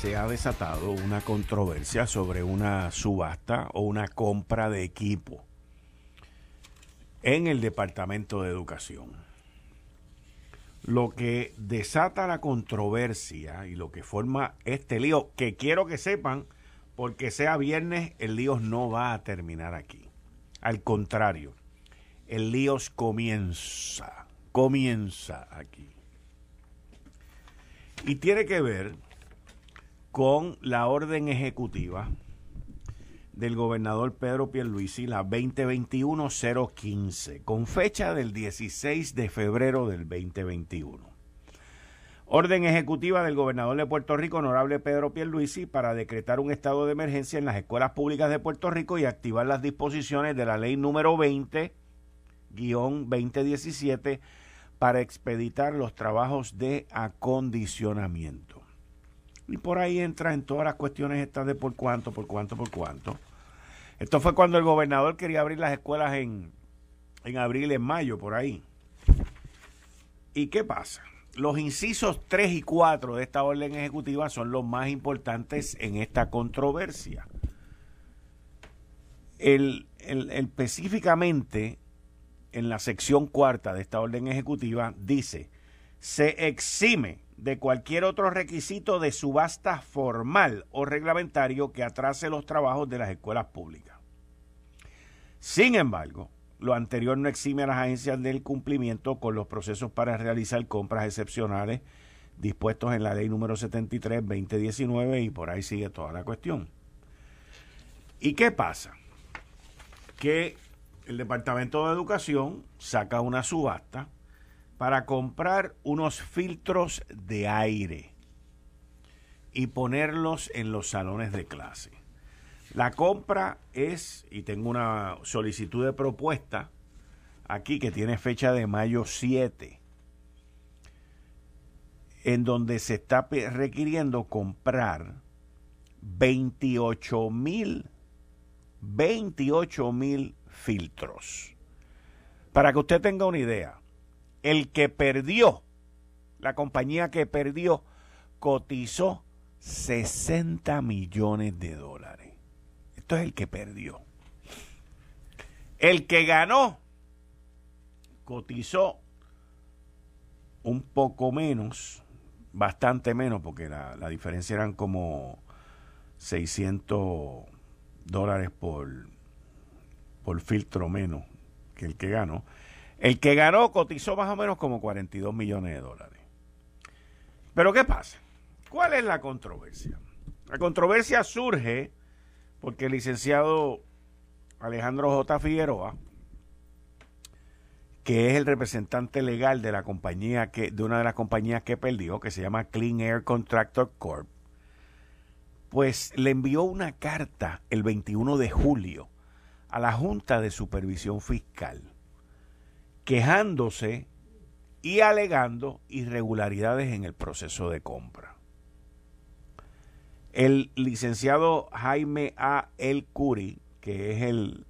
se ha desatado una controversia sobre una subasta o una compra de equipo en el Departamento de Educación. Lo que desata la controversia y lo que forma este lío, que quiero que sepan, porque sea viernes, el lío no va a terminar aquí. Al contrario, el lío comienza, comienza aquí. Y tiene que ver con la orden ejecutiva del gobernador Pedro Pierluisi, la 2021-015, con fecha del 16 de febrero del 2021. Orden ejecutiva del gobernador de Puerto Rico, honorable Pedro Pierluisi, para decretar un estado de emergencia en las escuelas públicas de Puerto Rico y activar las disposiciones de la ley número 20-2017 para expeditar los trabajos de acondicionamiento. Y por ahí entra en todas las cuestiones estas de por cuánto, por cuánto, por cuánto. Esto fue cuando el gobernador quería abrir las escuelas en, en abril, en mayo, por ahí. ¿Y qué pasa? Los incisos 3 y 4 de esta orden ejecutiva son los más importantes en esta controversia. El, el, específicamente en la sección cuarta de esta orden ejecutiva dice, se exime de cualquier otro requisito de subasta formal o reglamentario que atrase los trabajos de las escuelas públicas. Sin embargo, lo anterior no exime a las agencias del cumplimiento con los procesos para realizar compras excepcionales dispuestos en la ley número 73-2019 y por ahí sigue toda la cuestión. ¿Y qué pasa? Que el Departamento de Educación saca una subasta para comprar unos filtros de aire y ponerlos en los salones de clase. La compra es, y tengo una solicitud de propuesta aquí que tiene fecha de mayo 7, en donde se está requiriendo comprar 28 mil 28 mil filtros. Para que usted tenga una idea, el que perdió, la compañía que perdió, cotizó 60 millones de dólares. Esto es el que perdió. El que ganó, cotizó un poco menos, bastante menos, porque la, la diferencia eran como 600 dólares por, por filtro menos que el que ganó. El que ganó cotizó más o menos como 42 millones de dólares. Pero ¿qué pasa? ¿Cuál es la controversia? La controversia surge porque el licenciado Alejandro J. Figueroa, que es el representante legal de la compañía que, de una de las compañías que perdió, que se llama Clean Air Contractor Corp, pues le envió una carta el 21 de julio a la Junta de Supervisión Fiscal quejándose y alegando irregularidades en el proceso de compra. El licenciado Jaime A. El Curi, que es el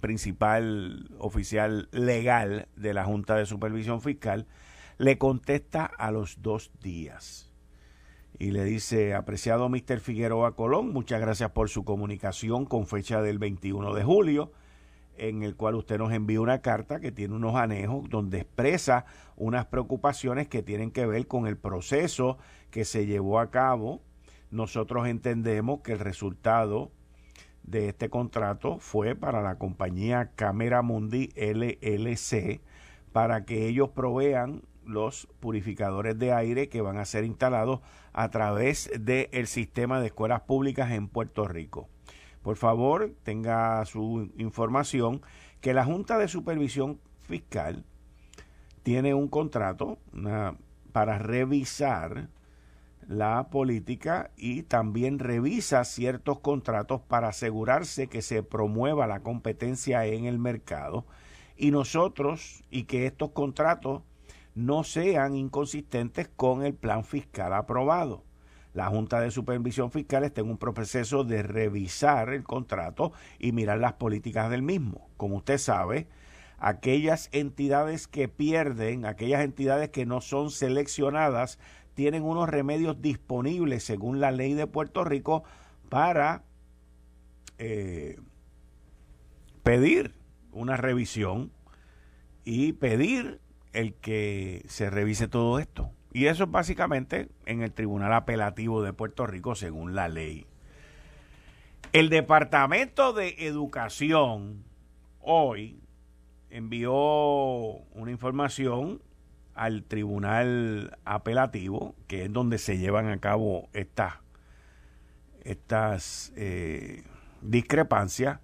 principal oficial legal de la Junta de Supervisión Fiscal, le contesta a los dos días y le dice, apreciado Mr. Figueroa Colón, muchas gracias por su comunicación con fecha del 21 de julio en el cual usted nos envía una carta que tiene unos anejos donde expresa unas preocupaciones que tienen que ver con el proceso que se llevó a cabo. Nosotros entendemos que el resultado de este contrato fue para la compañía Camera Mundi LLC para que ellos provean los purificadores de aire que van a ser instalados a través del sistema de escuelas públicas en Puerto Rico por favor tenga su información que la Junta de Supervisión Fiscal tiene un contrato para revisar la política y también revisa ciertos contratos para asegurarse que se promueva la competencia en el mercado y nosotros y que estos contratos no sean inconsistentes con el plan fiscal aprobado. La Junta de Supervisión Fiscal está en un proceso de revisar el contrato y mirar las políticas del mismo. Como usted sabe, aquellas entidades que pierden, aquellas entidades que no son seleccionadas, tienen unos remedios disponibles según la ley de Puerto Rico para eh, pedir una revisión y pedir el que se revise todo esto. Y eso es básicamente en el Tribunal Apelativo de Puerto Rico según la ley. El Departamento de Educación hoy envió una información al Tribunal Apelativo, que es donde se llevan a cabo estas, estas eh, discrepancias,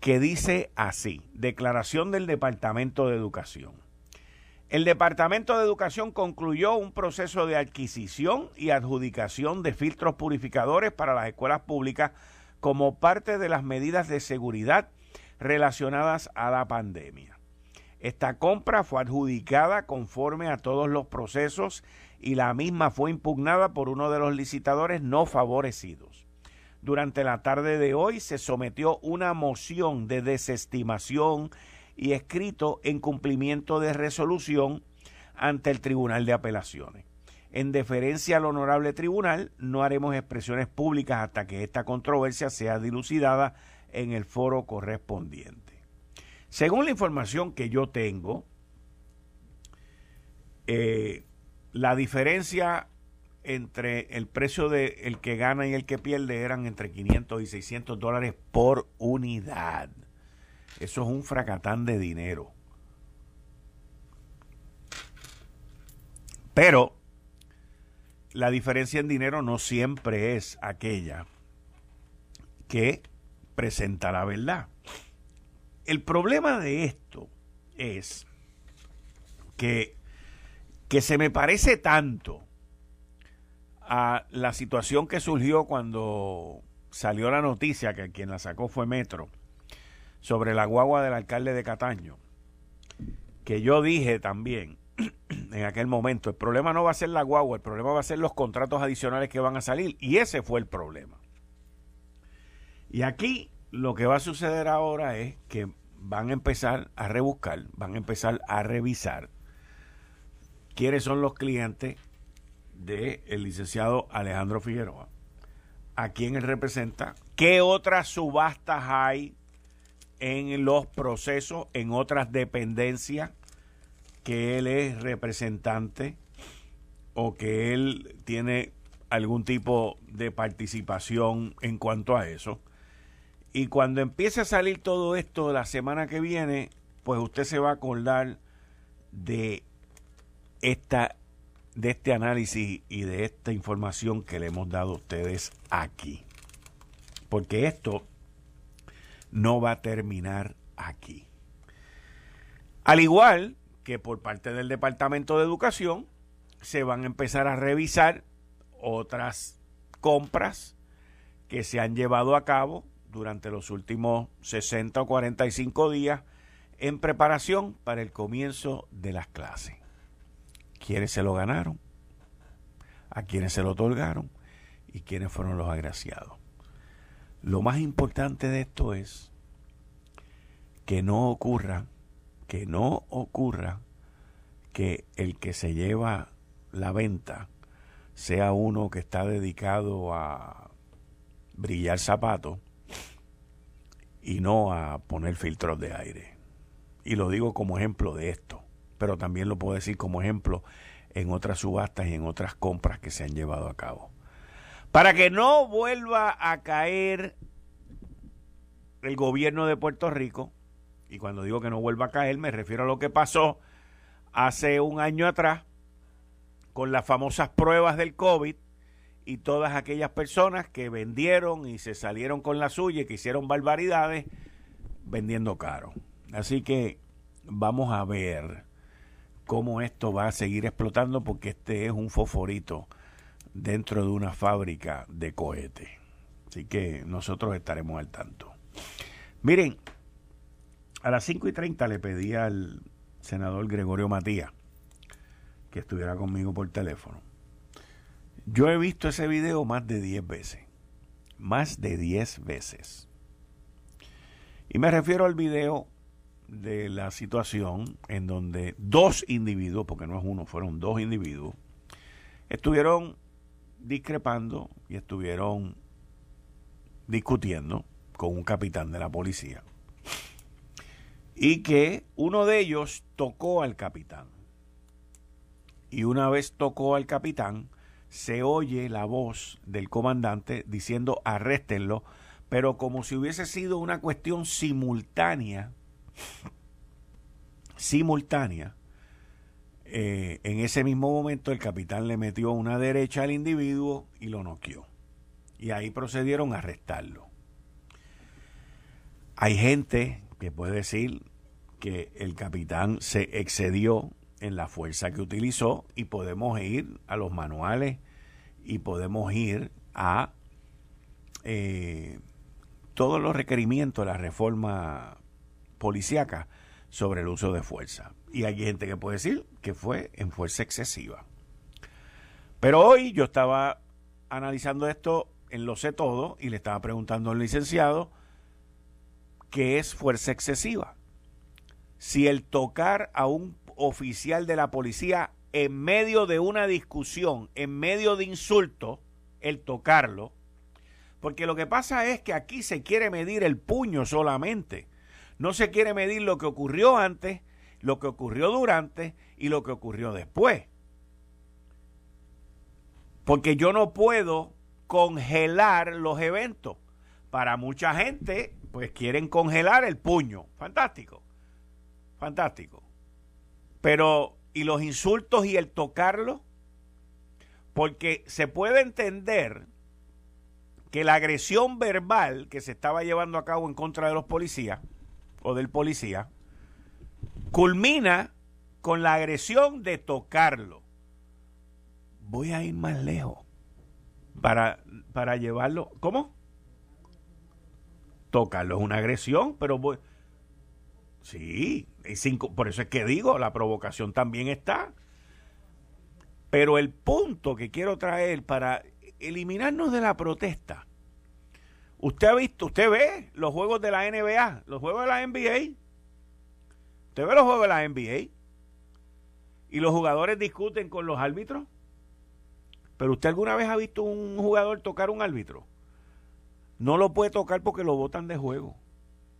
que dice así, declaración del Departamento de Educación. El Departamento de Educación concluyó un proceso de adquisición y adjudicación de filtros purificadores para las escuelas públicas como parte de las medidas de seguridad relacionadas a la pandemia. Esta compra fue adjudicada conforme a todos los procesos y la misma fue impugnada por uno de los licitadores no favorecidos. Durante la tarde de hoy se sometió una moción de desestimación y escrito en cumplimiento de resolución ante el Tribunal de Apelaciones. En deferencia al honorable tribunal, no haremos expresiones públicas hasta que esta controversia sea dilucidada en el foro correspondiente. Según la información que yo tengo, eh, la diferencia entre el precio de el que gana y el que pierde eran entre 500 y 600 dólares por unidad. Eso es un fracatán de dinero. Pero la diferencia en dinero no siempre es aquella que presenta la verdad. El problema de esto es que, que se me parece tanto a la situación que surgió cuando salió la noticia, que quien la sacó fue Metro, sobre la guagua del alcalde de Cataño, que yo dije también en aquel momento, el problema no va a ser la guagua, el problema va a ser los contratos adicionales que van a salir, y ese fue el problema. Y aquí lo que va a suceder ahora es que van a empezar a rebuscar, van a empezar a revisar quiénes son los clientes del licenciado Alejandro Figueroa, a quién él representa, qué otras subastas hay en los procesos, en otras dependencias que él es representante o que él tiene algún tipo de participación en cuanto a eso y cuando empiece a salir todo esto la semana que viene, pues usted se va a acordar de esta de este análisis y de esta información que le hemos dado a ustedes aquí. Porque esto no va a terminar aquí. Al igual que por parte del Departamento de Educación, se van a empezar a revisar otras compras que se han llevado a cabo durante los últimos 60 o 45 días en preparación para el comienzo de las clases. ¿Quiénes se lo ganaron? ¿A quiénes se lo otorgaron? ¿Y quiénes fueron los agraciados? Lo más importante de esto es que no ocurra, que no ocurra que el que se lleva la venta sea uno que está dedicado a brillar zapatos y no a poner filtros de aire. Y lo digo como ejemplo de esto, pero también lo puedo decir como ejemplo en otras subastas y en otras compras que se han llevado a cabo. Para que no vuelva a caer el gobierno de Puerto Rico, y cuando digo que no vuelva a caer me refiero a lo que pasó hace un año atrás con las famosas pruebas del COVID, y todas aquellas personas que vendieron y se salieron con la suya que hicieron barbaridades vendiendo caro. Así que vamos a ver cómo esto va a seguir explotando porque este es un foforito dentro de una fábrica de cohetes. Así que nosotros estaremos al tanto. Miren, a las 5 y 30 le pedí al senador Gregorio Matías que estuviera conmigo por teléfono. Yo he visto ese video más de 10 veces. Más de 10 veces. Y me refiero al video de la situación en donde dos individuos, porque no es uno, fueron dos individuos, estuvieron discrepando y estuvieron discutiendo con un capitán de la policía. Y que uno de ellos tocó al capitán. Y una vez tocó al capitán, se oye la voz del comandante diciendo arréstenlo, pero como si hubiese sido una cuestión simultánea, simultánea, eh, en ese mismo momento el capitán le metió una derecha al individuo y lo noqueó. Y ahí procedieron a arrestarlo. Hay gente que puede decir que el capitán se excedió en la fuerza que utilizó y podemos ir a los manuales y podemos ir a eh, todos los requerimientos de la reforma policíaca sobre el uso de fuerza. Y hay gente que puede decir que fue en fuerza excesiva. Pero hoy yo estaba analizando esto en Lo sé todo y le estaba preguntando al licenciado qué es fuerza excesiva. Si el tocar a un oficial de la policía en medio de una discusión, en medio de insulto, el tocarlo, porque lo que pasa es que aquí se quiere medir el puño solamente. No se quiere medir lo que ocurrió antes, lo que ocurrió durante y lo que ocurrió después. Porque yo no puedo congelar los eventos. Para mucha gente, pues quieren congelar el puño. Fantástico. Fantástico. Pero, ¿y los insultos y el tocarlo? Porque se puede entender que la agresión verbal que se estaba llevando a cabo en contra de los policías o del policía culmina con la agresión de tocarlo. Voy a ir más lejos para, para llevarlo. ¿Cómo? Tocarlo es una agresión, pero voy. Sí, por eso es que digo, la provocación también está. Pero el punto que quiero traer para eliminarnos de la protesta. Usted ha visto, usted ve los juegos de la NBA, los juegos de la NBA. Usted ve los juegos de la NBA. Y los jugadores discuten con los árbitros. Pero usted alguna vez ha visto un jugador tocar un árbitro. No lo puede tocar porque lo botan de juego.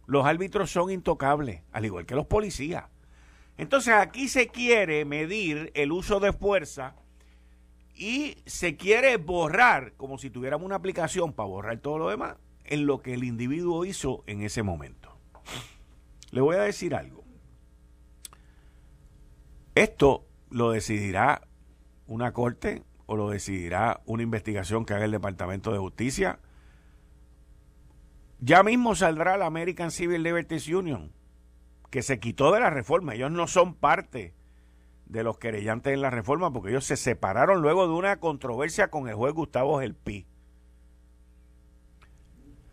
Los árbitros son intocables, al igual que los policías. Entonces aquí se quiere medir el uso de fuerza y se quiere borrar, como si tuviéramos una aplicación para borrar todo lo demás, en lo que el individuo hizo en ese momento. Le voy a decir algo. Esto lo decidirá una corte o lo decidirá una investigación que haga el Departamento de Justicia. Ya mismo saldrá la American Civil Liberties Union, que se quitó de la reforma. Ellos no son parte de los querellantes en la reforma, porque ellos se separaron luego de una controversia con el juez Gustavo Gelpi.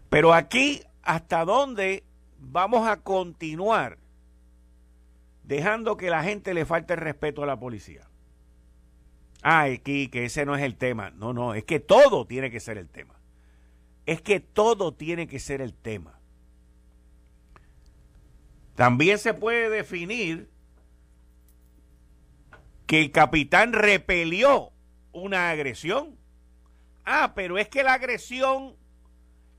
Pero aquí, ¿hasta dónde vamos a continuar dejando que la gente le falte el respeto a la policía? Aquí, que ese no es el tema. No, no, es que todo tiene que ser el tema. Es que todo tiene que ser el tema. También se puede definir que el capitán repelió una agresión. Ah, pero es que la agresión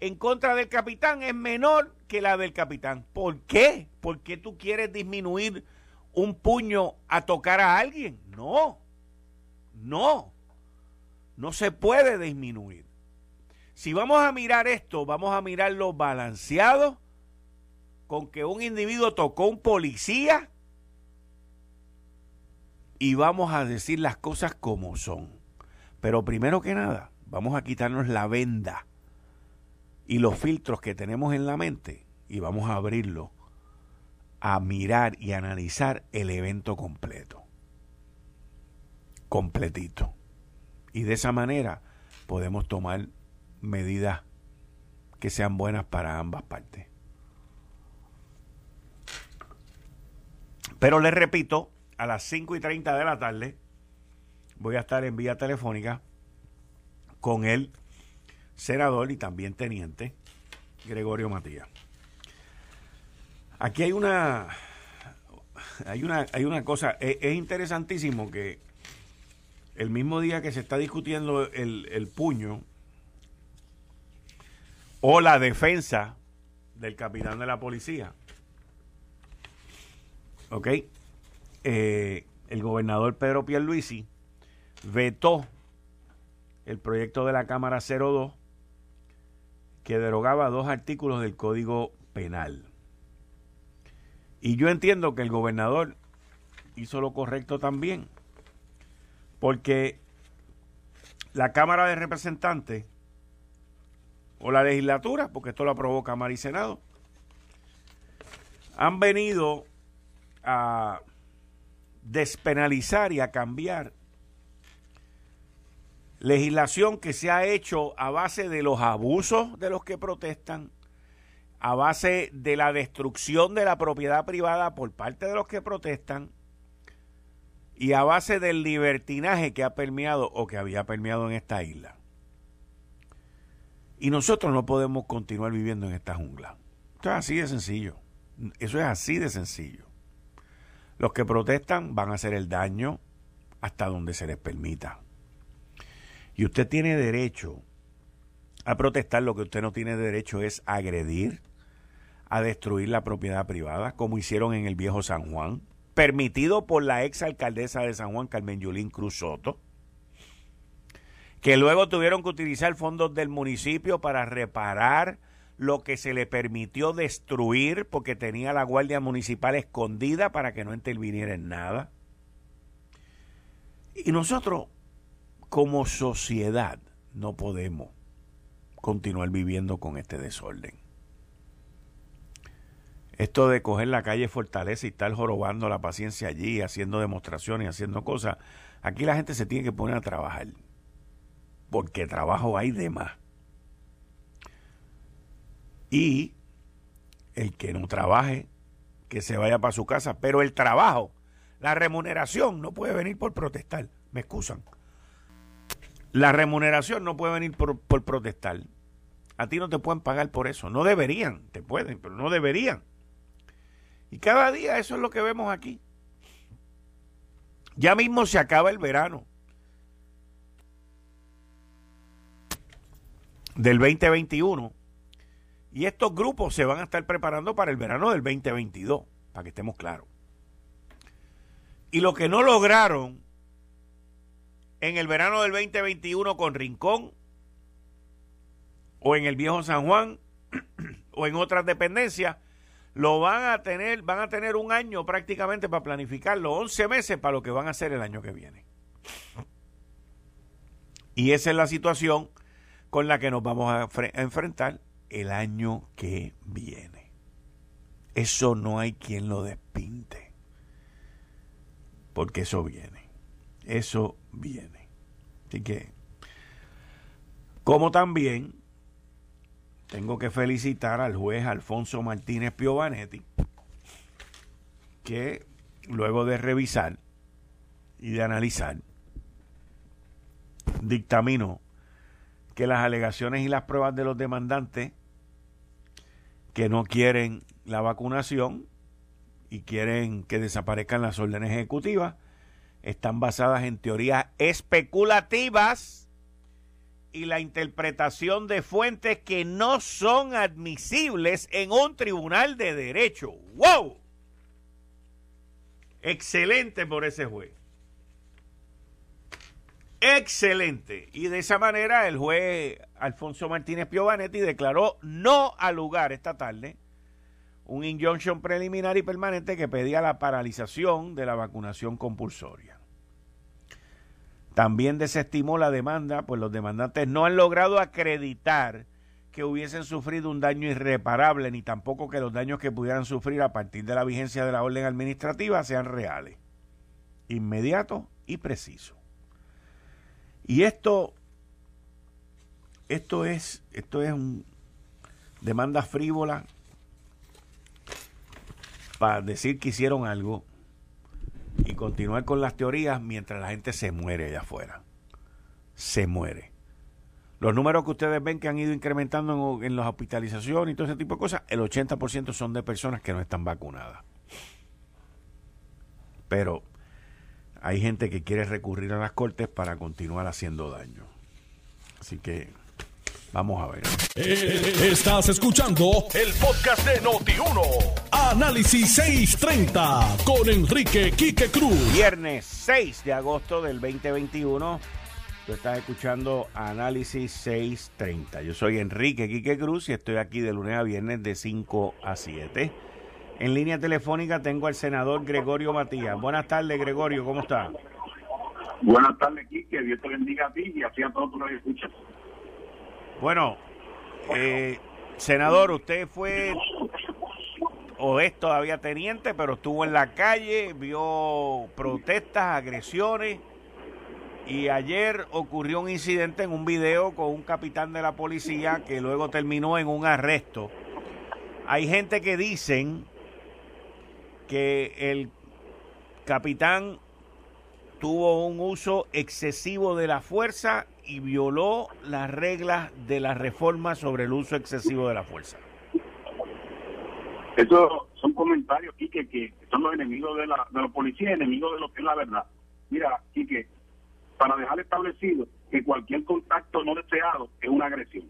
en contra del capitán es menor que la del capitán. ¿Por qué? ¿Por qué tú quieres disminuir un puño a tocar a alguien? No, no, no se puede disminuir. Si vamos a mirar esto, vamos a mirarlo balanceado con que un individuo tocó un policía y vamos a decir las cosas como son. Pero primero que nada, vamos a quitarnos la venda y los filtros que tenemos en la mente y vamos a abrirlo a mirar y analizar el evento completo. Completito. Y de esa manera podemos tomar medidas que sean buenas para ambas partes. Pero les repito, a las 5 y 30 de la tarde voy a estar en vía telefónica con el senador y también teniente Gregorio Matías. Aquí hay una hay una hay una cosa es, es interesantísimo que el mismo día que se está discutiendo el, el puño o la defensa del capitán de la policía. ¿Ok? Eh, el gobernador Pedro Pierluisi vetó el proyecto de la Cámara 02 que derogaba dos artículos del Código Penal. Y yo entiendo que el gobernador hizo lo correcto también, porque la Cámara de Representantes o la legislatura, porque esto lo aprobó Cámara y Senado, han venido a despenalizar y a cambiar legislación que se ha hecho a base de los abusos de los que protestan, a base de la destrucción de la propiedad privada por parte de los que protestan y a base del libertinaje que ha permeado o que había permeado en esta isla. Y nosotros no podemos continuar viviendo en esta jungla. Esto es así de sencillo. Eso es así de sencillo. Los que protestan van a hacer el daño hasta donde se les permita. Y usted tiene derecho a protestar. Lo que usted no tiene derecho es agredir, a destruir la propiedad privada, como hicieron en el viejo San Juan, permitido por la ex alcaldesa de San Juan, Carmen Yulín Cruz Soto que luego tuvieron que utilizar fondos del municipio para reparar lo que se le permitió destruir porque tenía la Guardia Municipal escondida para que no interviniera en nada. Y nosotros, como sociedad, no podemos continuar viviendo con este desorden. Esto de coger la calle Fortaleza y estar jorobando la paciencia allí, haciendo demostraciones, haciendo cosas, aquí la gente se tiene que poner a trabajar porque trabajo hay de más. Y el que no trabaje, que se vaya para su casa, pero el trabajo, la remuneración no puede venir por protestar, me excusan. La remuneración no puede venir por, por protestar. A ti no te pueden pagar por eso, no deberían, te pueden, pero no deberían. Y cada día eso es lo que vemos aquí. Ya mismo se acaba el verano. Del 2021. Y estos grupos se van a estar preparando para el verano del 2022, para que estemos claros. Y lo que no lograron en el verano del 2021 con Rincón, o en el viejo San Juan, o en otras dependencias, lo van a tener, van a tener un año prácticamente para planificarlo, 11 meses para lo que van a hacer el año que viene. Y esa es la situación con la que nos vamos a, enfrentar el año que viene. Eso no hay quien lo despinte. Porque eso viene. Eso viene. Así que, como también tengo que felicitar al juez Alfonso Martínez Piovanetti, que luego de revisar y de analizar, dictaminó que las alegaciones y las pruebas de los demandantes que no quieren la vacunación y quieren que desaparezcan las órdenes ejecutivas están basadas en teorías especulativas y la interpretación de fuentes que no son admisibles en un tribunal de derecho. ¡Wow! Excelente por ese juez. Excelente. Y de esa manera el juez Alfonso Martínez Piovanetti declaró no al lugar esta tarde un injunction preliminar y permanente que pedía la paralización de la vacunación compulsoria. También desestimó la demanda, pues los demandantes no han logrado acreditar que hubiesen sufrido un daño irreparable, ni tampoco que los daños que pudieran sufrir a partir de la vigencia de la orden administrativa sean reales, inmediatos y precisos. Y esto, esto es, esto es un demanda frívola para decir que hicieron algo y continuar con las teorías mientras la gente se muere allá afuera. Se muere. Los números que ustedes ven que han ido incrementando en, en las hospitalizaciones y todo ese tipo de cosas, el 80% son de personas que no están vacunadas. Pero hay gente que quiere recurrir a las cortes para continuar haciendo daño. Así que vamos a ver. Eh, estás escuchando el podcast de Noti1. Análisis 630 con Enrique Quique Cruz. Viernes 6 de agosto del 2021 Tú estás escuchando Análisis 630. Yo soy Enrique Quique Cruz y estoy aquí de lunes a viernes de 5 a 7. En línea telefónica tengo al senador Gregorio Matías. Buenas tardes, Gregorio, ¿cómo está? Buenas tardes, Quique. Dios te bendiga a ti y así a todos los que escuchan. Bueno, eh, senador, usted fue o es todavía teniente, pero estuvo en la calle, vio protestas, agresiones y ayer ocurrió un incidente en un video con un capitán de la policía que luego terminó en un arresto. Hay gente que dicen que el capitán tuvo un uso excesivo de la fuerza y violó las reglas de la reforma sobre el uso excesivo de la fuerza. Eso son comentarios, Quique, que son los enemigos de la, de los policías, enemigos de lo que es la verdad. Mira, Quique, para dejar establecido que cualquier contacto no deseado es una agresión.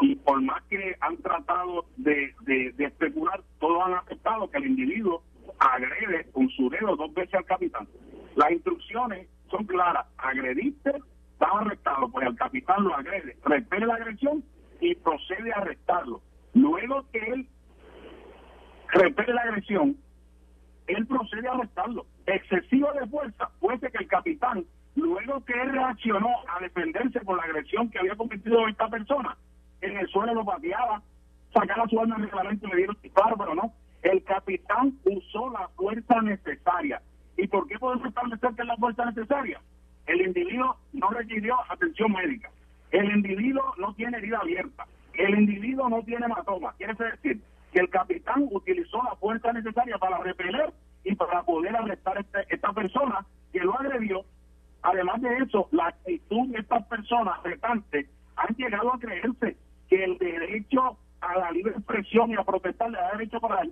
Y por más que han tratado de, especular, todos han aceptado que el individuo agrede con su dedo dos veces al capitán. Las instrucciones son claras. Agrediste, está arrestado, pues el capitán lo agrede, repele la agresión y procede a arrestarlo. Luego que él repele la agresión, él procede a arrestarlo. Excesivo de fuerza, puede que el capitán Luego que él reaccionó a defenderse por la agresión que había cometido esta persona, en el suelo lo pateaba, sacaba su arma en reglamento y le dieron disparo, pero no. El capitán usó la fuerza necesaria. ¿Y por qué podemos establecer que es la fuerza necesaria? El individuo no requirió atención médica. El individuo no tiene herida abierta. El individuo no tiene hematoma. Quiere decir que el capitán utilizó la fuerza necesaria para repeler y para poder arrestar a este, esta persona que lo agredió Además de eso, la actitud de estas personas retantes han llegado a creerse que el derecho a la libre expresión y a protestar le da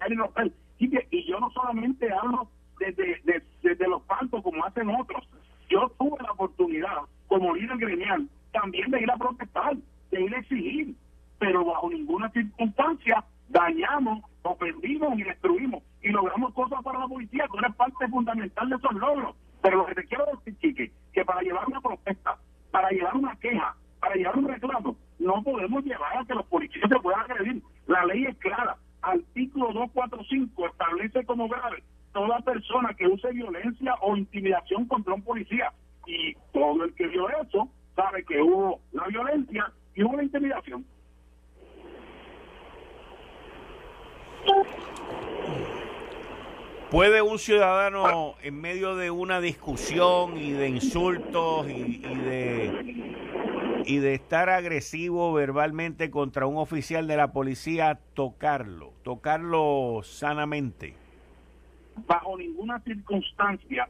derecho para dañar y romper. Y, y yo no solamente hablo desde, desde, los palcos como hacen otros. Yo tuve la oportunidad, como líder gremial, también de ir a protestar, de ir a exigir, pero bajo ninguna circunstancia dañamos, ofendimos y destruimos y logramos cosas para la policía, que una parte fundamental de esos logros. Pero lo que te quiero decir, Chique, que para llevar una protesta, para llevar una queja, para llevar un reclamo, no podemos llevar a que los policías se puedan agredir. La ley es clara. Artículo 245 establece como grave toda persona que use violencia o intimidación contra un policía. Y todo el que vio eso sabe que hubo la violencia y hubo la intimidación. ¿Puede un ciudadano en medio de y de insultos y, de y de estar agresivo verbalmente contra un oficial de la policía tocarlo, tocarlo sanamente? Bajo ninguna circunstancia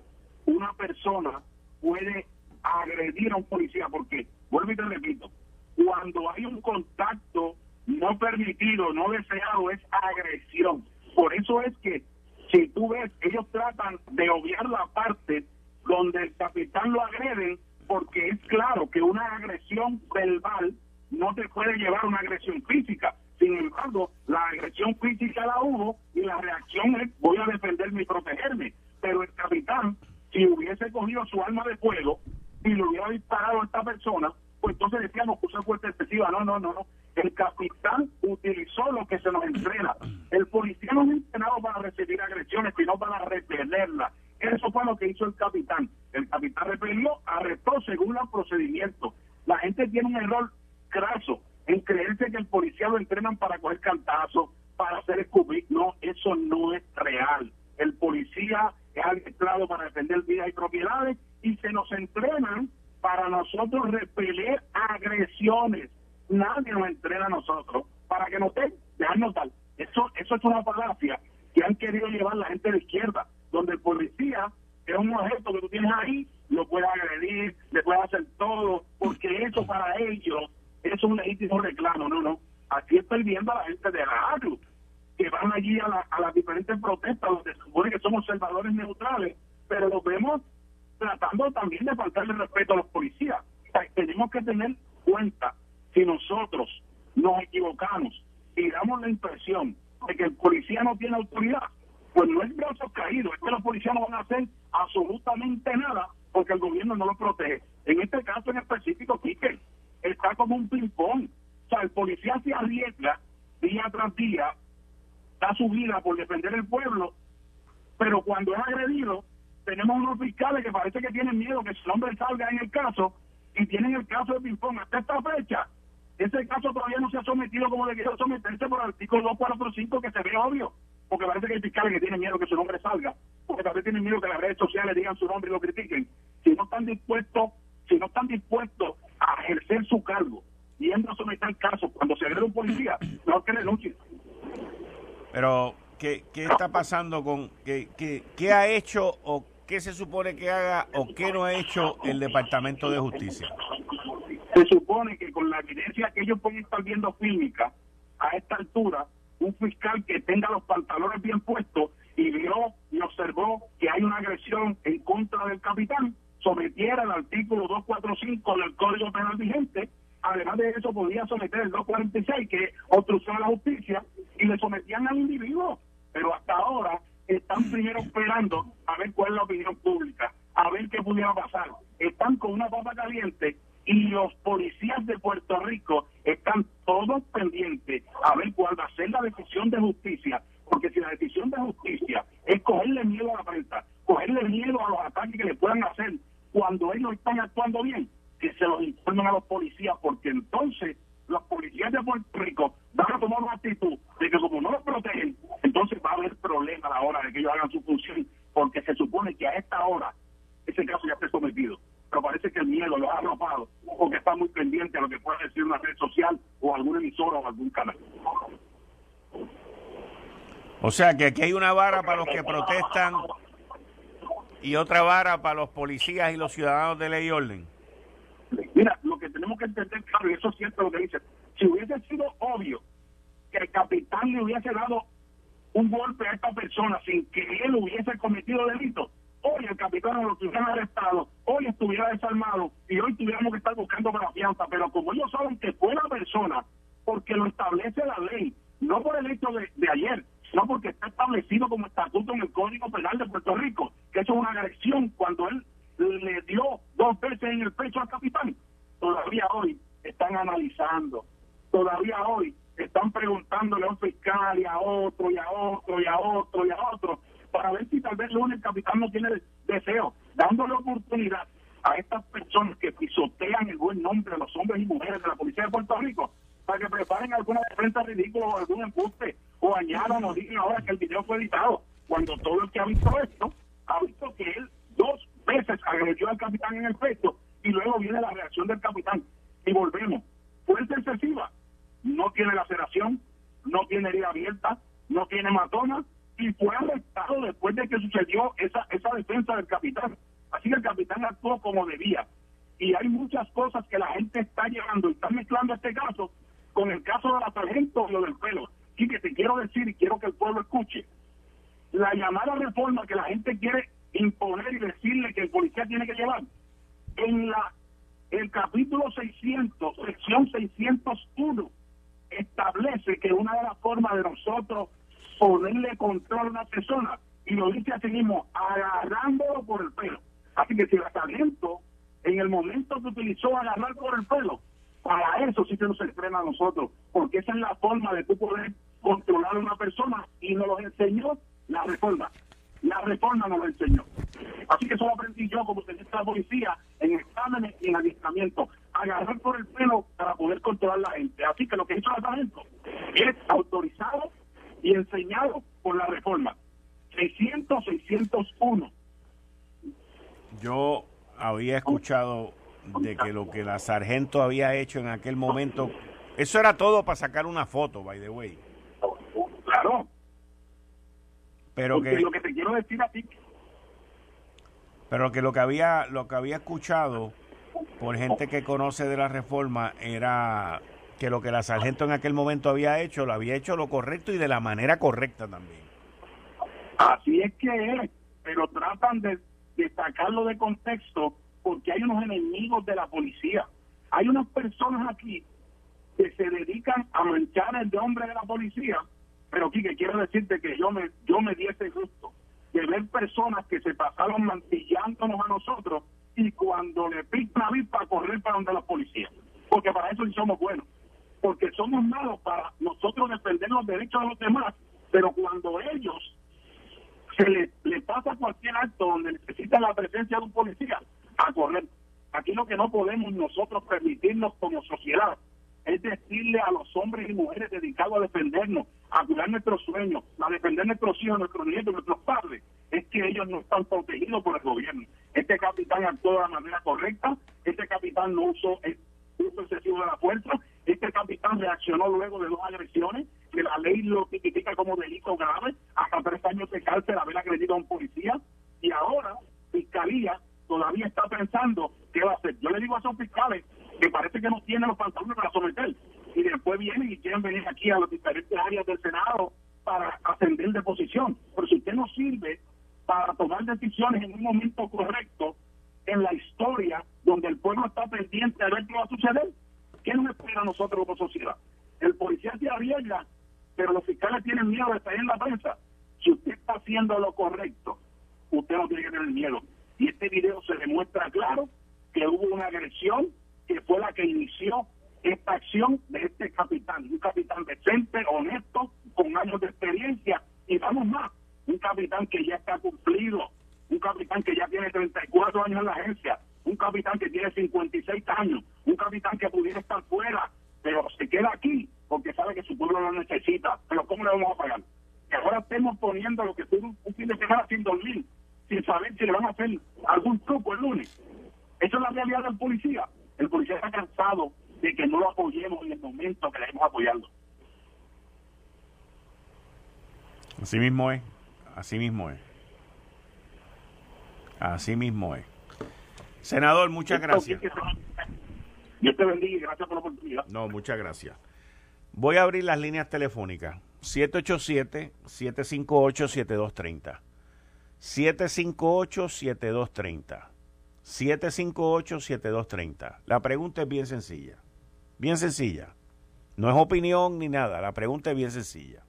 una persona puede agredir a un policía porque, vuelvo y te repito, cuando hay un contacto no permitido, no deseado, es agresión. Por eso es que si tú ves, ellos tratan de obviar la parte donde el capitán lo agreden, porque es claro que una agresión verbal no te puede llevar a una agresión física. Sin embargo, la agresión física la hubo y la reacción es voy a defenderme y protegerme. Pero el capitán, si hubiese cogido su arma de fuego y le hubiera disparado a esta persona, pues entonces decíamos usa fuerza excesiva. No, no, no, no. El capitán utilizó lo que se nos entrena. El policía no es entrenado para recibir agresiones, sino para repelerlas. Eso fue lo que hizo el capitán. El capitán repelió, arrestó según los procedimientos. La gente tiene un error craso en creerse que el policía lo entrenan para coger cantazos, para hacer escupir. No, eso no es real. El policía es adiestrado para defender vidas y propiedades y se nos entrenan para nosotros repeler agresiones. Nadie nos entrena a nosotros para que nos den, dejarnos dar. Eso, eso es una falacia que han querido llevar la gente de izquierda donde el policía es un objeto que tú tienes ahí, lo puedes agredir, le puedes hacer todo, porque eso para ellos es un legítimo reclamo, no, no. Aquí estoy viendo a la gente de la AGLU, que van allí a, a las diferentes protestas, donde se supone que somos observadores neutrales, pero los vemos tratando también de faltarle respeto a los policías. tenemos que tener cuenta si nosotros nos equivocamos y damos la impresión de que el policía no tiene autoridad, pues no es brazos caídos, es que los policías no van a hacer absolutamente nada porque el gobierno no los protege. En este caso en específico, Quique, está como un ping-pong. O sea, el policía se arriesga día tras día, da su vida por defender el pueblo, pero cuando es agredido, tenemos unos fiscales que parece que tienen miedo que su nombre salga en el caso y tienen el caso de ping-pong. Hasta esta fecha, ese caso todavía no se ha sometido como quiero someterse por el artículo 245 que se ve obvio, porque parece que hay fiscales que tienen miedo que su nombre salga, porque tal vez tienen miedo que las redes sociales digan su nombre y lo critiquen. Si no están dispuestos, si no están dispuestos a ejercer su cargo, yendo a someter casos cuando se agrede un policía, no que renuncien. Pero, ¿qué, ¿qué está pasando con, qué, qué, qué ha hecho o ¿qué se supone que haga o qué no ha hecho el Departamento de Justicia? Se supone que con la evidencia que ellos pueden estar viendo fílmica, a esta altura, un fiscal que tenga los pantalones bien puestos y vio y observó que hay una agresión en contra del capitán, sometiera el artículo 245 del Código Penal vigente, además de eso podía someter el 246, que obstrucción a la justicia, y le sometían al individuo. Pero hasta ahora están primero esperando a ver cuál es la opinión pública, a ver qué pudiera pasar. Están con una papa caliente y los policías de Puerto Rico están todos pendientes a ver cuál va a ser la decisión de justicia, porque si la decisión de justicia es cogerle miedo a la prensa, cogerle miedo a los ataques que le puedan hacer cuando ellos están actuando bien, que se los informen a los policías, porque entonces los policías de Puerto Rico van a tomar una actitud de que como no los protegen, entonces va a haber problema a la hora de que ellos hagan su función, porque se supone que a esta hora ese caso ya esté sometido. Pero parece que el miedo los ha arropado, porque está muy pendiente a lo que pueda decir una red social o algún emisora o algún canal. O sea que aquí hay una vara para los que protestan y otra vara para los policías y los ciudadanos de ley y orden. Mira, lo que tenemos que entender, claro, y eso es cierto lo que dice, si hubiese sido obvio que el capitán le hubiese dado un golpe a esta persona sin que él hubiese cometido delito, hoy el capitán lo hubieran arrestado, hoy estuviera desarmado y hoy tuviéramos que estar buscando para fianza, pero como ellos saben que fue la persona, porque lo establece la ley, no por el hecho de, de ayer, sino porque está establecido como estatuto en el Código Penal de Puerto Rico, que eso es una agresión cuando él le dio dos veces en el pecho al capitán. Todavía hoy están analizando, todavía hoy están preguntándole a un fiscal y a otro y a otro y a otro y a otro para ver si tal vez lunes el capitán no tiene deseo, dándole oportunidad a estas personas que pisotean el buen nombre de los hombres y mujeres de la policía de Puerto Rico para que preparen alguna defensa ridícula o algún embuste o añadan o digan ahora que el video fue editado, cuando todo el que ha visto esto ha visto que él dos veces agredió al capitán en el pecho y luego viene la reacción del capitán. Y volvemos. Fuerza excesiva, no tiene laceración, no tiene herida abierta, no tiene matona y fue arrestado después de que sucedió esa, esa defensa del capitán. Así que el capitán actuó como debía. Y hay muchas cosas que la gente está llevando y está mezclando este caso con el caso de la sargento y lo del pelo. Y que te quiero decir y quiero que el pueblo escuche. La llamada reforma que la gente quiere imponer y decirle que el policía tiene que llevar en la el capítulo 600, sección 601, establece que una de las formas de nosotros ponerle control a una persona, y lo dice así mismo, agarrándolo por el pelo. Así que si el sargento, en el momento que utilizó agarrar por el pelo, para eso sí que nos frena a nosotros, porque esa es la forma de tú poder controlar a una persona y nos lo enseñó la reforma. La reforma nos lo enseñó. Así que eso lo aprendí yo como tenista de policía en exámenes y en adiestramiento. Agarrar por el pelo para poder controlar a la gente. Así que lo que hizo el sargento es autorizado y enseñado por la reforma. 600, 601. Yo había escuchado de que lo que la sargento había hecho en aquel momento, eso era todo para sacar una foto, by the way. Claro. Pero que lo que te quiero decir a ti pero que lo que había lo que había escuchado por gente que conoce de la reforma era que lo que la sargento en aquel momento había hecho, lo había hecho lo correcto y de la manera correcta también. Así es que es, pero tratan de, de sacarlo de contexto porque hay unos enemigos de la policía. Hay unas personas aquí que se dedican a manchar el nombre de la policía, pero aquí que quiero decirte que yo me yo me di ese gusto de ver personas que se pasaron mantillándonos a nosotros y cuando le pican a para correr para donde la policía. Porque para eso sí somos buenos. Porque somos malos para nosotros defender los derechos de los demás, pero cuando ellos se les le pasa cualquier acto donde necesitan la presencia de un policía, a correr. Aquí lo que no podemos nosotros permitirnos como sociedad es decirle a los hombres y mujeres dedicados a defendernos, a cuidar nuestros sueños, a defender nuestros hijos, nuestros nietos, nuestros padres, es que ellos no están protegidos por el gobierno. Este capitán actuó de la manera correcta, este capitán no usó el uso excesivo de la fuerza, este capitán reaccionó luego de dos agresiones, que la ley lo tipifica como delito grave, hasta tres años de cárcel haber agredido a un policía, y ahora Fiscalía todavía está pensando qué va a hacer. Yo le digo a esos fiscales que parece que no tienen los pantalones para someter, y después vienen y quieren venir aquí a las diferentes áreas del Senado para ascender de posición. Pero si usted no sirve para tomar decisiones en un momento correcto en la historia donde el pueblo está pendiente a ver qué va a suceder, ¿qué nos espera a nosotros como sociedad? El policía se arriesga, pero los fiscales tienen miedo de estar en la prensa. Si usted está haciendo lo correcto, usted no tiene que tener miedo. Y este video se demuestra claro que hubo una agresión que fue la que inició esta acción de este capitán, un capitán decente, honesto, con años de experiencia y vamos más, un capitán que ya está cumplido, un capitán que ya tiene 34 años en la agencia, un capitán que tiene 56 años, un capitán que pudiera estar fuera, pero se queda aquí porque sabe que su pueblo lo necesita. Pero ¿cómo le vamos a pagar? Que ahora estemos poniendo lo que fue un, fin de semana sin dormir, sin saber si le van a hacer algún truco el lunes. Esa es la realidad del policía. El policía está cansado de que no lo apoyemos en el momento que le hemos apoyando. Así mismo es. Así mismo es. Así mismo es. Senador, muchas gracias. Dios te bendiga y gracias por la oportunidad. No, muchas gracias. Voy a abrir las líneas telefónicas. 787-758-7230. 758-7230. 758-7230. La pregunta es bien sencilla. Bien sencilla. No es opinión ni nada. La pregunta es bien sencilla.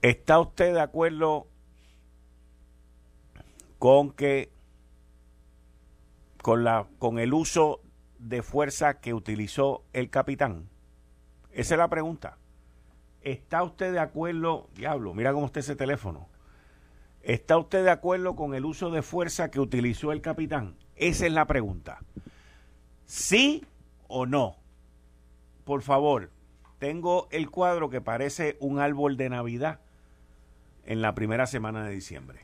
¿Está usted de acuerdo con que con la con el uso de fuerza que utilizó el capitán? Esa es la pregunta. ¿Está usted de acuerdo, diablo, mira cómo está ese teléfono? ¿Está usted de acuerdo con el uso de fuerza que utilizó el capitán? Esa es la pregunta. ¿Sí o no? Por favor, tengo el cuadro que parece un árbol de Navidad en la primera semana de diciembre.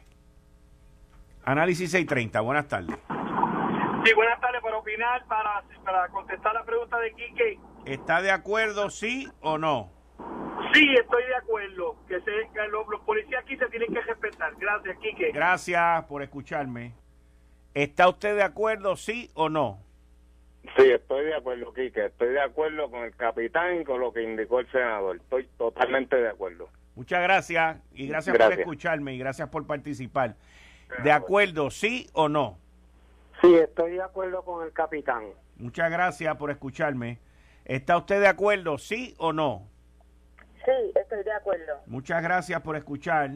Análisis 630, buenas tardes. Sí, buenas tardes. Para opinar, para, para contestar la pregunta de Quique. ¿Está de acuerdo, sí o no? Sí, estoy de acuerdo. Que, se, los, policías aquí se tienen que respetar. Gracias, Quique. Gracias por escucharme. ¿Está usted de acuerdo, sí o no? Sí, estoy de acuerdo, Quique. Estoy de acuerdo con el capitán y con lo que indicó el senador. Estoy totalmente de acuerdo. Muchas gracias y gracias, por escucharme y gracias por participar. ¿De acuerdo, sí o no? Sí, estoy de acuerdo con el capitán. Muchas gracias por escucharme. ¿Está usted de acuerdo, sí o no? Sí, estoy de acuerdo. Muchas gracias por escuchar.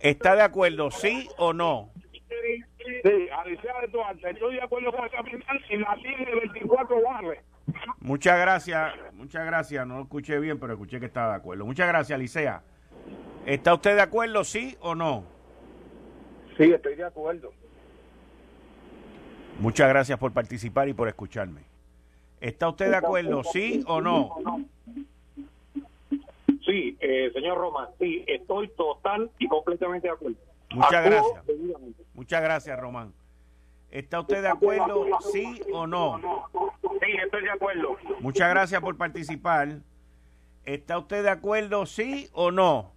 ¿Está de acuerdo, sí o no? Sí, Alicia de estoy de acuerdo con el capitán y la línea de 24 barres. Muchas gracias, muchas gracias. No lo escuché bien, pero escuché que estaba de acuerdo. Muchas gracias, Licea. ¿Está usted de acuerdo, sí o no? Sí, estoy de acuerdo. Muchas gracias por participar y por escucharme. ¿Está usted de acuerdo, sí o no? Sí, eh, señor Román, sí, estoy total y completamente de acuerdo. Muchas gracias. Muchas gracias, Román. ¿Está usted de acuerdo, sí o no? Sí, estoy de acuerdo. Muchas gracias por participar. ¿Está usted de acuerdo, sí o no?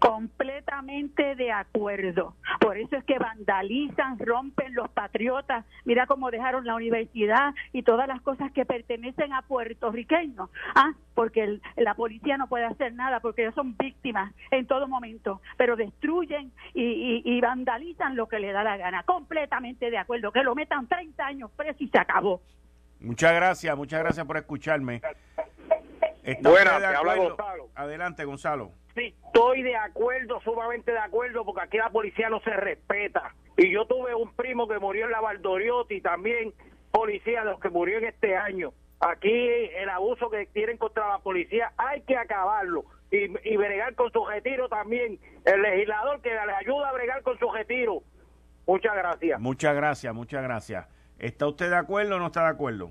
Completamente de acuerdo. Por eso es que vandalizan, rompen los patriotas. Mira cómo dejaron la universidad y todas las cosas que pertenecen a puertorriqueños. Ah, porque la policía no puede hacer nada porque ellos son víctimas en todo momento. Pero destruyen y, y vandalizan lo que le da la gana. Completamente de acuerdo. Que lo metan 30 años preso y se acabó. Muchas gracias, muchas gracias por escucharme. Buenas, te habla Gonzalo. Adelante, Gonzalo. Sí, estoy de acuerdo, sumamente de acuerdo, porque aquí la policía no se respeta. Y yo tuve un primo que murió en la Valdoriotti, también policía de los que murió en este año. Aquí el abuso que tienen contra la policía hay que acabarlo y, y bregar con su retiro también. El legislador que le ayuda a bregar con su retiro. Muchas gracias. Muchas gracias, muchas gracias. ¿Está usted de acuerdo o no está de acuerdo?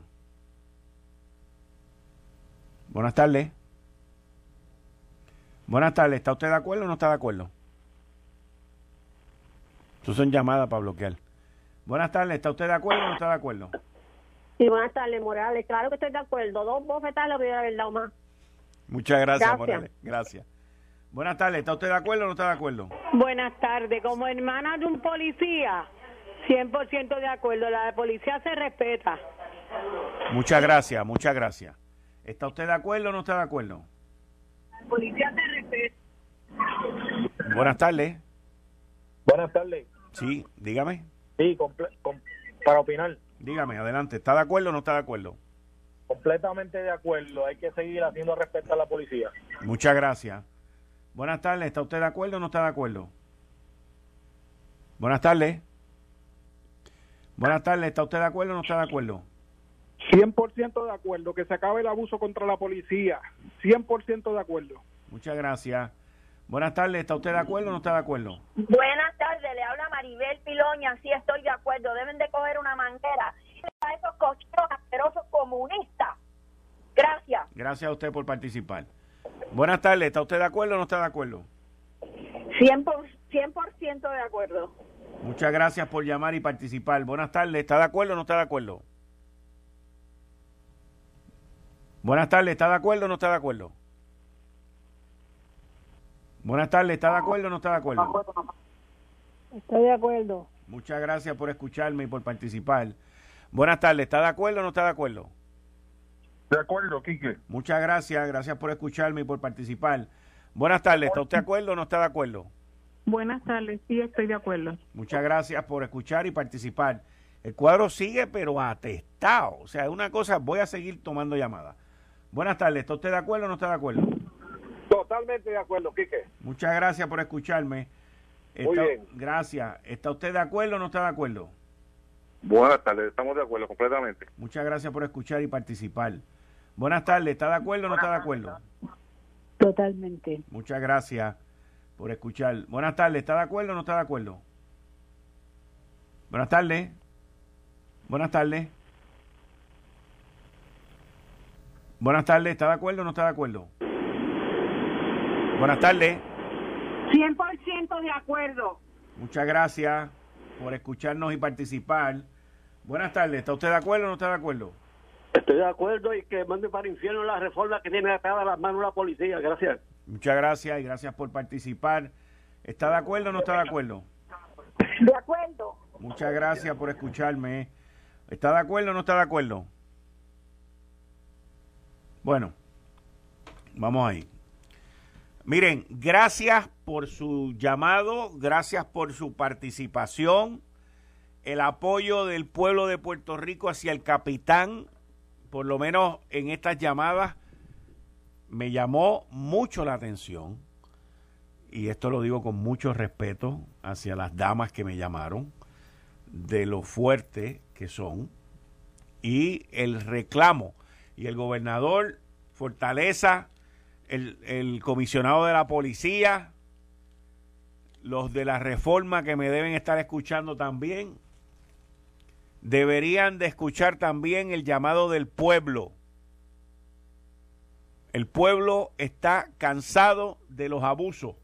Buenas tardes. Buenas tardes. ¿Está usted de acuerdo o no está de acuerdo? Estos son llamadas para bloquear. Buenas tardes. ¿Está usted de acuerdo o no está de acuerdo? Sí, buenas tardes, Morales. Claro que estoy de acuerdo. Dos bofetadas le voy a haber dado más. Muchas gracias, Morales. Gracias. Buenas tardes. ¿Está usted de acuerdo o no está de acuerdo? Buenas tardes. Como hermana de un policía, 100% de acuerdo. La policía se respeta. Muchas gracias, muchas gracias. ¿Está usted de acuerdo o no está de acuerdo? Policía se respeta. Buenas tardes. Buenas tardes. Sí, dígame. Sí, para opinar. Dígame, adelante. ¿Está de acuerdo o no está de acuerdo? Completamente de acuerdo. Hay que seguir haciendo respeto a la policía. Muchas gracias. Buenas tardes. ¿Está usted de acuerdo o no está de acuerdo? Buenas tardes. Buenas tardes. ¿Está usted de acuerdo o no está de acuerdo? 100% de acuerdo, que se acabe el abuso contra la policía. 100% de acuerdo. Muchas gracias. Buenas tardes, ¿está usted de acuerdo o no está de acuerdo? Buenas tardes, le habla Maribel Piloña, sí estoy de acuerdo, deben de coger una manguera a esos cochinos asquerosos comunistas. Gracias. Gracias a usted por participar. Buenas tardes, ¿está usted de acuerdo o no está de acuerdo? 100%, 100 de acuerdo. Muchas gracias por llamar y participar. Buenas tardes, ¿está de acuerdo o no está de acuerdo? Buenas tardes, ¿está de acuerdo o no está de acuerdo? Buenas tardes, ¿está de acuerdo o no está de acuerdo? Estoy de acuerdo. Muchas gracias por escucharme y por participar. Buenas tardes, ¿está de acuerdo o no está de acuerdo? De acuerdo, Quique. Muchas gracias, gracias por escucharme y por participar. Buenas tardes, ¿está usted de acuerdo o no está de acuerdo? Buenas tardes, sí estoy de acuerdo. Muchas gracias por escuchar y participar. El cuadro sigue, pero atestado. O sea, es una cosa, voy a seguir tomando llamadas. Buenas tardes, ¿está usted de acuerdo o no está de acuerdo? Totalmente de acuerdo, Quique. Muchas gracias por escucharme. Muy bien. Gracias. ¿Está usted de acuerdo o no está de acuerdo? Buenas tardes, estamos de acuerdo completamente. Muchas gracias por escuchar y participar. Buenas tardes, ¿está de acuerdo o no está de acuerdo? Totalmente. Muchas gracias por escuchar. Buenas tardes, ¿está de acuerdo o no está de acuerdo? Buenas tardes. Buenas tardes. Buenas tardes, ¿está de acuerdo o no está de acuerdo? Buenas tardes. 100% de acuerdo. Muchas gracias por escucharnos y participar. Buenas tardes, ¿está usted de acuerdo o no está de acuerdo? Estoy de acuerdo y que mande para el infierno la reforma que tiene acá a las manos la policía. Gracias. Muchas gracias y gracias por participar. ¿Está de acuerdo o no está de acuerdo? De acuerdo. Muchas gracias por escucharme. ¿Está de acuerdo o no está de acuerdo? Bueno, vamos ahí. Miren, gracias por su llamado, gracias por su participación, el apoyo del pueblo de Puerto Rico hacia el capitán, por lo menos en estas llamadas, me llamó mucho la atención, y esto lo digo con mucho respeto hacia las damas que me llamaron, de lo fuerte que son, y el reclamo y el gobernador Fortaleza, el, comisionado de la policía, los de la reforma que me deben estar escuchando también, deberían de escuchar también el llamado del pueblo. El pueblo está cansado de los abusos.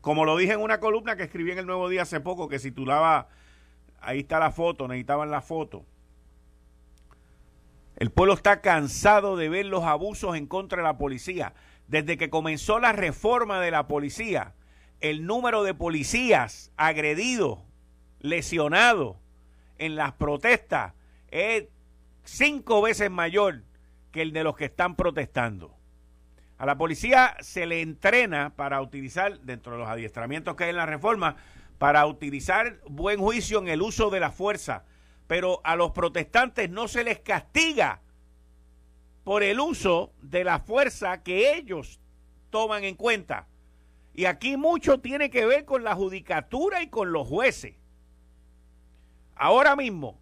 Como lo dije en una columna que escribí en el Nuevo Día hace poco, que titulaba, ahí está la foto, necesitaban la foto. El pueblo está cansado de ver los abusos en contra de la policía. desde que comenzó la reforma de la policía, el número de policías agredidos, lesionados en las protestas es cinco veces mayor que el de los que están protestando. A la policía se le entrena para utilizar, dentro de los adiestramientos que hay en la reforma, para utilizar buen juicio en el uso de la fuerza. Pero a los protestantes no se les castiga por el uso de la fuerza que ellos toman en cuenta. Y aquí mucho tiene que ver con la judicatura y con los jueces. Ahora mismo,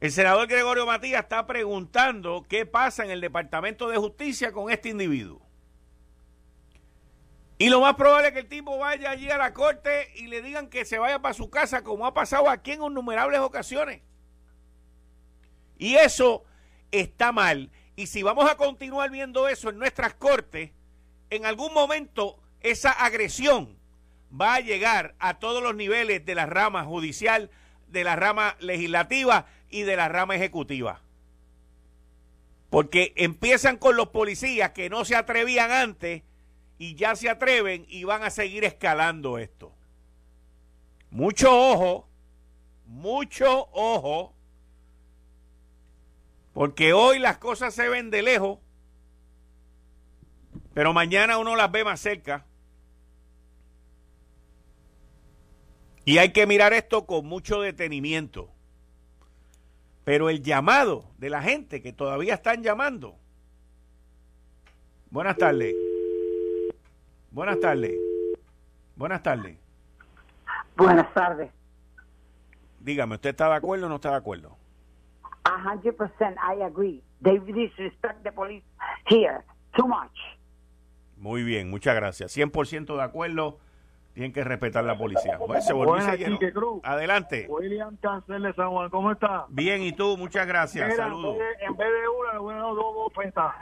el senador Gregorio Matías está preguntando qué pasa en el Departamento de Justicia con este individuo. Y lo más probable es que el tipo vaya allí a la corte y le digan que se vaya para su casa, como ha pasado aquí en innumerables ocasiones. Y eso está mal. Y si vamos a continuar viendo eso en nuestras cortes, en algún momento esa agresión va a llegar a todos los niveles de la rama judicial, de la rama legislativa y de la rama ejecutiva. Porque empiezan con los policías que no se atrevían antes y ya se atreven y van a seguir escalando esto. Mucho ojo, mucho ojo, porque hoy las cosas se ven de lejos, pero mañana uno las ve más cerca. Y hay que mirar esto con mucho detenimiento. Pero el llamado de la gente que todavía están llamando. Buenas tardes. Buenas tardes. Buenas tardes. Buenas tardes. Dígame, ¿usted está de acuerdo o no está de acuerdo? A hundred percent, I agree. They disrespect the police here too much. Muy bien, muchas gracias. 100% de acuerdo. Tienen que respetar la policía. Pues se volvió Buenas, Cruz. Adelante. William Cancel de San Juan, ¿cómo está? Bien, y tú, muchas gracias. Mira, Saludos. En vez, de, en vez de una, le voy a dar dos bofetas.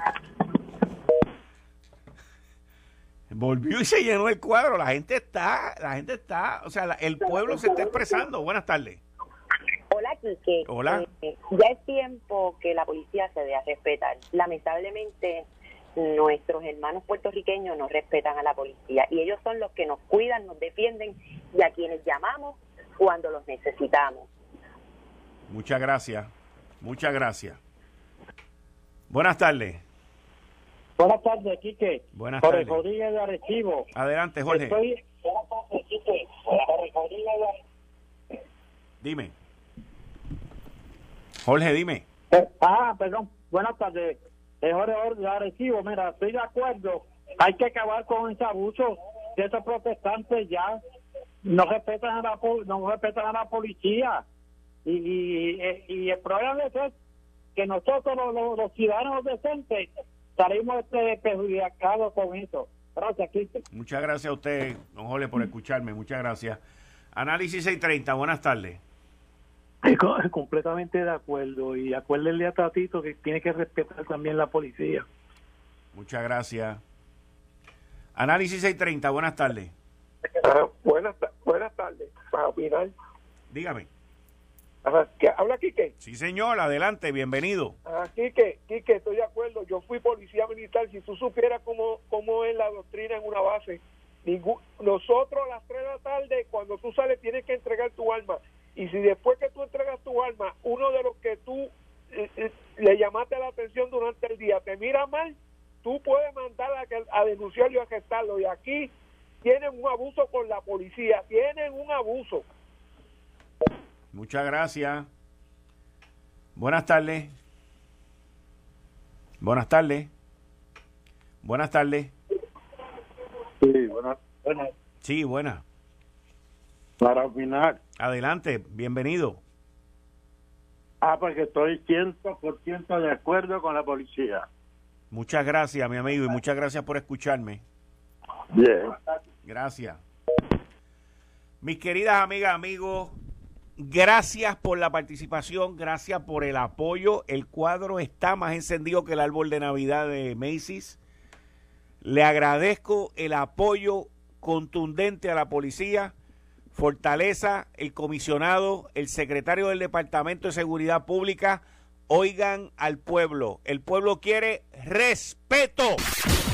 Volvió y se llenó el cuadro. La gente está, la gente está, o sea, la- el pueblo se está expresando. Buenas tardes. Hola, Quique. Hola. Eh, ya es tiempo que la policía se dé a respetar. Lamentablemente, nuestros hermanos puertorriqueños no respetan a la policía y ellos son los que nos cuidan, nos defienden y a quienes llamamos cuando los necesitamos. Muchas gracias. Muchas gracias. Buenas tardes. Buenas tardes, Quique. Buenas Jorge tardes. Rodríguez de Arecibo. Adelante, Jorge. Estoy- Buenas tardes, Quique. Jorge Rodríguez de Dime. Jorge, dime. Eh, ah, perdón. Buenas tardes. Eh, Jorge de Arecibo. Mira, estoy de acuerdo. Hay que acabar con ese abuso de esos protestantes ya. No respetan a la, no respetan a la policía. Y, y, eh, y el problema es que nosotros, los- los ciudadanos decentes, salimos este, perjudicados con eso. Gracias, Quique. Muchas gracias a usted, don Jorge, por escucharme. Muchas gracias. Análisis 630, buenas tardes. Estoy completamente de acuerdo. Y acuérdenle a Tatito que tiene que respetar también la policía. Muchas gracias. Análisis 630, buenas tardes. Ah, buenas, buenas tardes. Para opinar. Dígame. Ajá, ¿qué- ¿Habla Quique? Sí, señor, adelante, bienvenido. Ah, Quique, Quique, estoy de acuerdo. Yo fui policía militar. Si tú supieras cómo, cómo es la doctrina en una base, ningún, nosotros a las 3 de la tarde, cuando tú sales, tienes que entregar tu arma. Y si después que tú entregas tu arma, uno de los que tú eh, eh, le llamaste la atención durante el día te mira mal, tú puedes mandar a, que- a denunciarlo y a gestarlo. Y aquí tienen un abuso con la policía, tienen un abuso. Muchas gracias. Buenas tardes. Buenas tardes. Buenas tardes. Sí, buenas. buenas. Sí, buenas. Para opinar. Adelante, bienvenido. Ah, porque estoy 100% de acuerdo con la policía. Muchas gracias, mi amigo, y muchas gracias por escucharme. Bien. Gracias. Mis queridas amigas, amigos, gracias por la participación, gracias por el apoyo. El cuadro está más encendido que el árbol de Navidad de Macy's. Le agradezco el apoyo contundente a la policía. Fortaleza, el comisionado, el secretario del Departamento de Seguridad Pública, oigan al pueblo. El pueblo quiere respeto.